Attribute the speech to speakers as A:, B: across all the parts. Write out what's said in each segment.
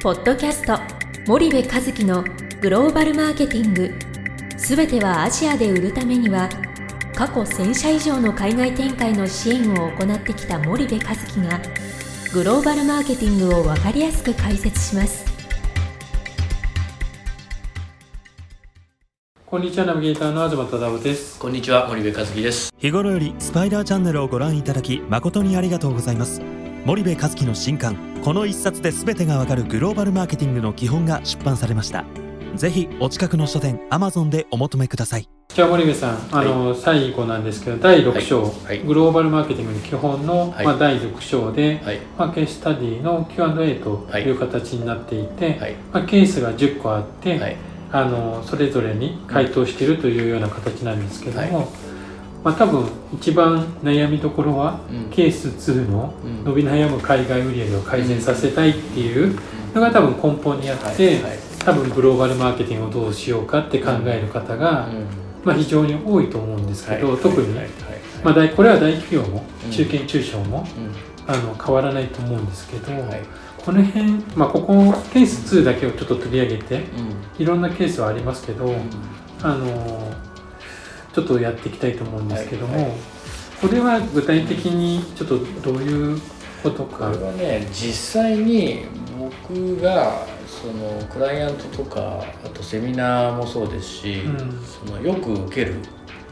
A: ポッドキャスト森部和樹のグローバルマーケティング。すべてはアジアで売るためには過去1000社以上の海外展開の支援を行ってきた森部和樹がグローバルマーケティングを分かりやすく解説します。
B: こんにちはナビゲーターの東忠夫です。
C: こんにちは森部和樹です。
D: 日頃よりスパイダーチャンネルをご覧いただき誠にありがとうございます。森部和樹の新刊この一冊で全てがわかるグローバルマーケティングの基本が出版されました。ぜひお近くの書店アマゾンでお求めください。
B: じゃあ森部さんあの、最後なんですけど第6章、
C: はい。はい。
B: グローバルマーケティングの基本の、
C: はい。
B: まあ、第6章で、
C: はい。
B: まあ、ケーススタディの Q&A とい。う形になっていて、
C: はい。
B: まあ、ケースが10個あって、
C: はい。
B: あのそれぞれに回答しているというような形なんですけども、
C: は
B: まあ、多分一番悩みどころは、
C: うん。
B: ケース2の
C: うん。
B: 伸び悩む海外売上を改善させたいっていうのが多分根本にあって、多分グローバルマーケティングをどうしようかって考える方が、
C: うん。
B: まあ、非常に多いと思うんですけど、
C: はい
B: 特に、まあ、大これは大企業も
C: うん。
B: 中堅中小も、
C: うん。
B: あの変わらないと思うんですけど、
C: はい。
B: この辺、まあ、ここケース2だけをちょっと取り上げて
C: うん。
B: いろんなケースはありますけど、
C: うん。
B: あのちょっとやっていきたいと思うんですけども、
C: はいはい。
B: これは具体的にちょっとどういうこと
C: こ
B: か。
C: れはね実際に僕がそのクライアントとかあとセミナーもそうですし、
B: うん。
C: そのよく受ける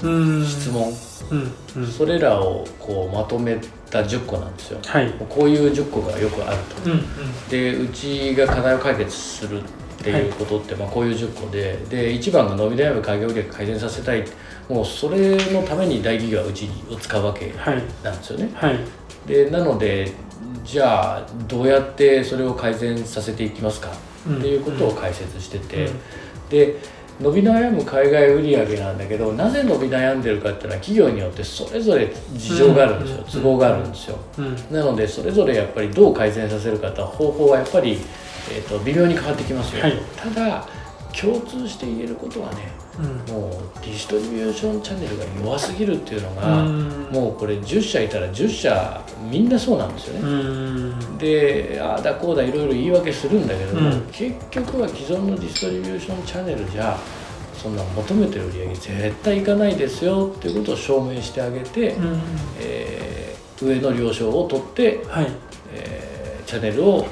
B: うん。
C: 質問、
B: うん。うん。
C: それらをこうまとめた10個なんですよ。
B: はい。
C: こういう10個がよくあると。
B: うんうん。
C: でうちが課題を解決するっていうことって、まあ、こういう10個でで1番が伸び悩む開業売上改善させたいもうそれのために大企業はうちを使うわけ
B: はい。
C: なんですよね。
B: はい。
C: でなのでじゃあどうやってそれを改善させていきますか
B: うん。
C: っていうことを解説してて、
B: うん。
C: で伸び悩む海外売上なんだけどなぜ伸び悩んでるかっていうのは企業によってそれぞれ事情があるんですよ、
B: うん。
C: 都合があるんですよ、
B: うん。
C: なのでそれぞれやっぱりどう改善させるかと方法はやっぱり、えー、と微妙に変わってきますよ、
B: はい。
C: ただ共通して言えることはね
B: うん。
C: もうディストリビューションチャンネルが弱すぎるっていうのが、
B: うん。
C: もうこれ10社いたら10社みんなそうなんですよね、
B: うん。
C: でああだこうだいろいろ言い訳するんだけども、
B: うん。
C: 結局は既存のディストリビューションチャンネルじゃそんな求めてる売り上げ絶対いかないですよっていうことを証明してあげて、
B: うん。
C: えー上の了承を取って、
B: はい。
C: えーチャンネルを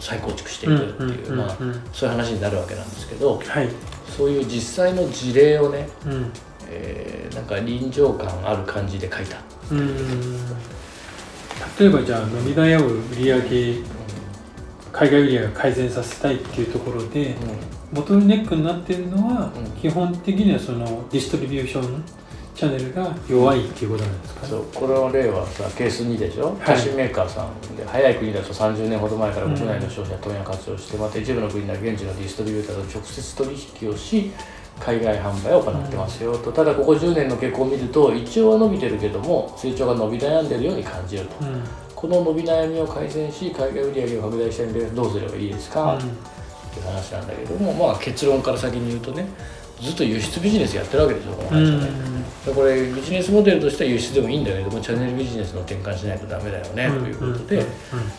C: 再構築していくっていう、まあ、そういう話になるわけなんですけど
B: はい
C: そういう実際の事例をね、
B: うん。
C: えーなんか臨場感ある感じで書いた。
B: うん。例えばじゃあ伸び悩む売上海外売上を改善させたいっていうところでボトルネックになっているのは、
C: うん。
B: 基本的にはそのディストリビューションチャンネルが弱いっていうことなんですか、
C: そうこれの例はさケース2でしょ、
B: はい。
C: 菓子メーカーさんで早い国だと30年ほど前から国内の商社問屋活用して、また一部の国では現地のディストリビューターと直接取引をし海外販売を行ってますよと、ただここ10年の傾向を見ると一応は伸びてるけども成長が伸び悩んでるように感じると、
B: うん。
C: この伸び悩みを改善し海外売上を拡大したいんでどうすればいいですか、っていう話なんだけどもまあ結論から先に言うとねずっと輸出ビジネスやってるわけですよこの会社ね。でこれビジネスモデルとしては輸出でもいいんだけどもチャンネルビジネスの転換しないとダメだよね、ということで、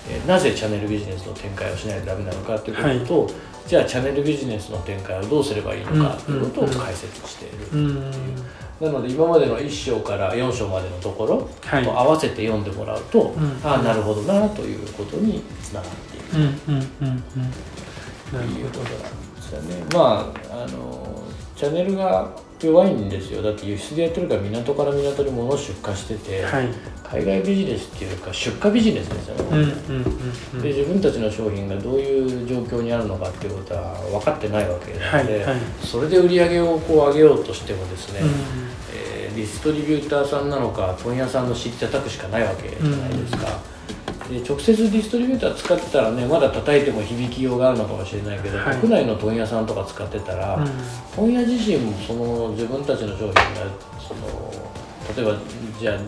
C: えーなぜチャンネルビジネスの展開をしないとダメなのかということと、じゃあチャンネルビジネスの展開をどうすればいいのかということを解説している、
B: うんうん
C: なので今までの1章から4章までのところ
B: はい。
C: と合わせて読んでもらうと、
B: ん。
C: ああなるほどなということにつながっていく。ということなんですよね。まああのチャンネルが弱いんですよ。だって輸出でやってるから港から港に物を出荷してて、
B: はい。
C: 海外ビジネスっていうか出荷ビジネスですよね、
B: うんうんうん
C: で自分たちの商品がどういう状況にあるのかっていうことは分かってないわけなので、
B: はいはい。
C: それで売り上げをこう上げようとしてもですね、
B: うん。
C: えーディストリビューターさんなのか問屋さんの尻叩くしかないわけじゃないですか、で直接ディストリビューター使ってたらねまだ叩いても響きようがあるのかもしれないけど、
B: はい。
C: 国内の問屋さんとか使ってたら、
B: うん。
C: 問屋自身もその自分たちの商品がその例えばじゃあ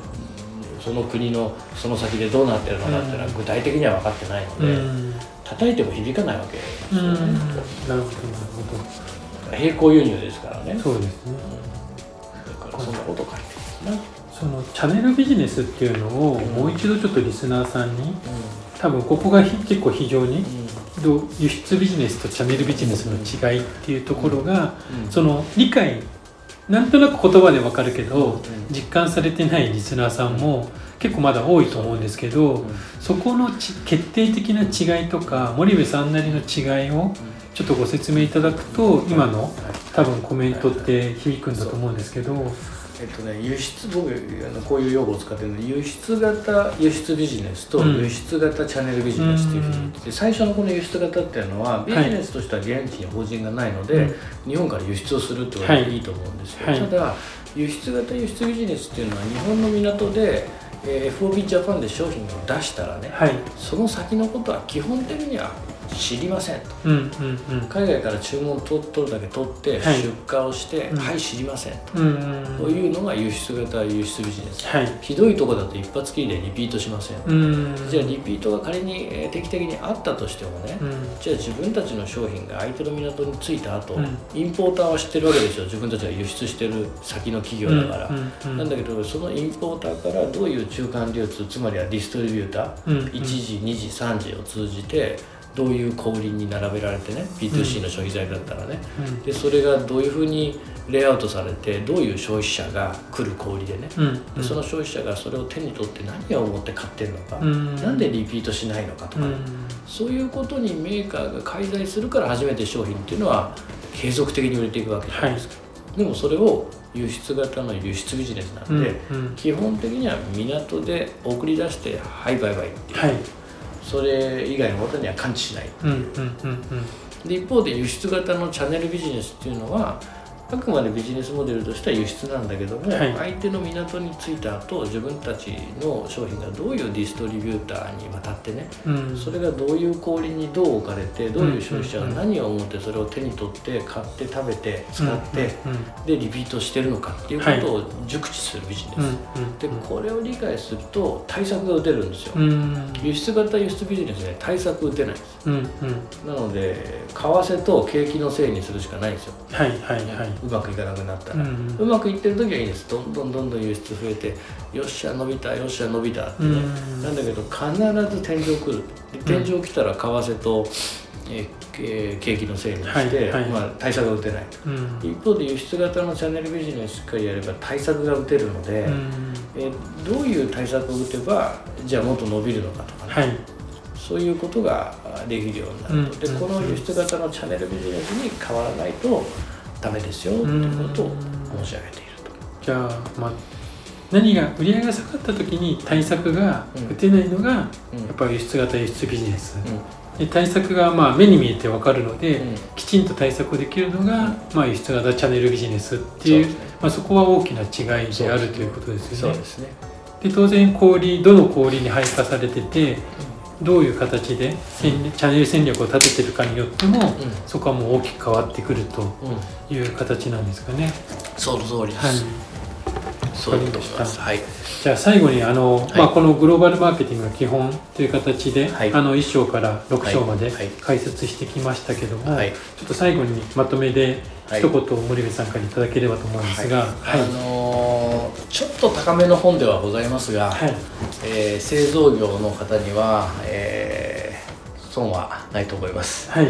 C: その国のその先でどうなってるのかっていうのは具体的には分かってないの
B: う
C: で、
B: ん。
C: 叩いても響かないわけです
B: うん。
C: よね、
B: なるほどなるほ
C: 並行輸入ですからね。
B: どそうですね。
C: だからそんなこと書いてますね、
B: そのチャンネルビジネスっていうのをもう一度ちょっとリスナーさんに多分ここが結構非常に輸出ビジネスとチャンネルビジネスの違いっていうところが、その理解なんとなく言葉でわかるけど、実感されてないリスナーさんも結構まだ多いと思うんですけど、そこの決定的な違いとか森部さんなりの違いをちょっとご説明いただくと今の多分コメントって響くんだと思うんですけど。
C: えっとね、輸出僕あのこういう用語を使ってるので輸出型輸出ビジネスと輸出型チャンネルビジネスっていうふうに言ってて、最初のこの輸出型っていうのはビジネスとしては現地に法人がないので、日本から輸出をするってことでいいと思うんですよ、はい、ただ輸出型輸出ビジネスっていうのは日本の港でえー、FOB ジャパンで商品を出したらね、はい、その先のことは基本的には知りませんと、うんうんうん、海外から注文を取るだけ取って、出荷をしてはい、知りませんと、うんうん、いうのが輸出型輸出ビジネス、はい、ひどいとこだと一発きりでリピートしません、うん。じゃあリピートが仮に、え定期的にあったとしてもね、うん、じゃあ自分たちの商品が相手の港に着いた後、うん、インポーターは知ってるわけですよ。自分たちが輸出してる先の企業だから、なんだけどそのインポーターからどういう中間流通つまりはディストリビューター、1時2時3時を通じてどういう小売りに並べられてね B2C の消費財だったらね、うん、でそれがどういうふうにレイアウトされてどういう消費者が来る小売りでね、うん、でその消費者がそれを手に取って何を思って買ってるのか、うん、なんでリピートしないのかとか、ね、そういうことにメーカーが介在するから初めて商品っていうのは継続的に売れていくわけじゃないですか。はい、でもそれを輸出型の輸出ビジネスなんで、うん。うん、基本的には港で送り出して「はいバイバイ」っていう、はい、それ以外のことには感知しない、う。んうんうんうん、で一方で輸出型のチャンネルビジネスっていうのはあくまでビジネスモデルとしては輸出なんだけども、はい、相手の港に着いた後自分たちの商品がどういうディストリビューターに渡ってね、うん、それがどういう氷にどう置かれてどういう消費者が何を思ってそれを手に取って買って食べて使って、でリピートしてるのかっていうことを熟知するビジネス、はい、でこれを理解すると対策が打てるんですよ、輸出型輸出ビジネスで対策打てないです、うん。うん、なので為替と景気のせいにするしかないんですよ。はい。はい。はいうまくいかなくなったら、うん、うまくいってる時はいいです。どんどんどんどん輸出増えてよっしゃ伸びたよっしゃ伸びたってね、うん、なんだけど必ず天井来る。天井来たら為替と、えー、景気のせいにして、はいはい、まあ、対策が打てない、うん、一方で輸出型のチャンネルビジネスしっかりやれば対策が打てるので、うん、えー、どういう対策を打てばじゃあもっと伸びるのかとかね、はい、そういうことができるようになると、でこの輸出型のチャンネルビジネスに変わらないとダメですよということを申し上げていると。
B: じゃあ、まあ、何が売り上げが下がった時に対策が打てないのが、やっぱり輸出型輸出ビジネス、で対策がまあ目に見えて分かるので、きちんと対策できるのが、まあ、輸出型チャンネルビジネスっていうそ、ね、まあ、そこは大きな違いであるということですよね。で当然小売どの小売に配下されてて、どういう形で戦チャンネル戦略を立ててるかによっても、うん、そこはもう大きく変わってくるという形なんですかね。
C: その通りです、はい。そういうと思います。はい。
B: じゃあ最後にあの、はい、まあこのグローバルマーケティングの基本という形で、はい、あの1章から6章まで解説してきましたけども、はい、ちょっと最後にまとめで一言森部さんからいただければと思うんですが、
C: はい、あのー、ちょっと高めの本ではございますが、はい、えー、製造業の方には、えー、損はないと思います。はい。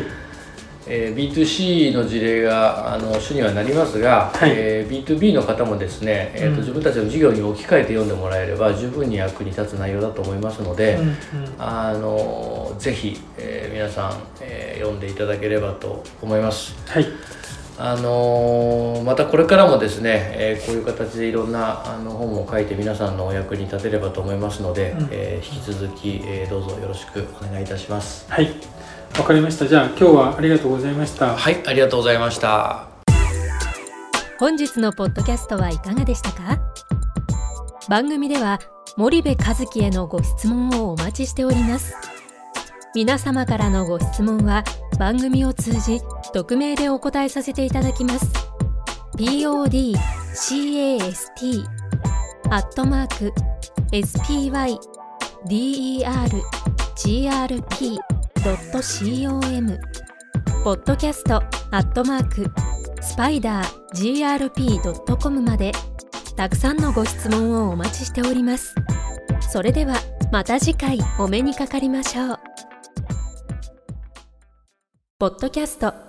C: えー、B2C の事例があの主にはなりますが、はい、えー、B2B の方もですね、えーと、うん、自分たちの事業に置き換えて読んでもらえれば十分に役に立つ内容だと思いますので、うんうん、あのぜひ、えー、皆さん、えー、読んでいただければと思います。はいあのまたこれからもですね、えー、こういう形でいろんなあの本を書いて皆さんのお役に立てればと思いますので、うん、えー、引き続き、えー、どうぞよろしくお願いいたします。
B: はい。わかりました。じゃあ今日はありがとうございました。
C: はいありがとうございました。
A: 本日のポッドキャストはいかがでしたか？番組では森部和樹へのご質問をお待ちしております。皆様からのご質問は番組を通じ匿名でお答えさせていただきます podcast アットマーク spydergrp .com ポッドキャストアットマークスパイダー grp.com までたくさんのご質問をお待ちしております。それではまた次回お目にかかりましょうポッドキャスト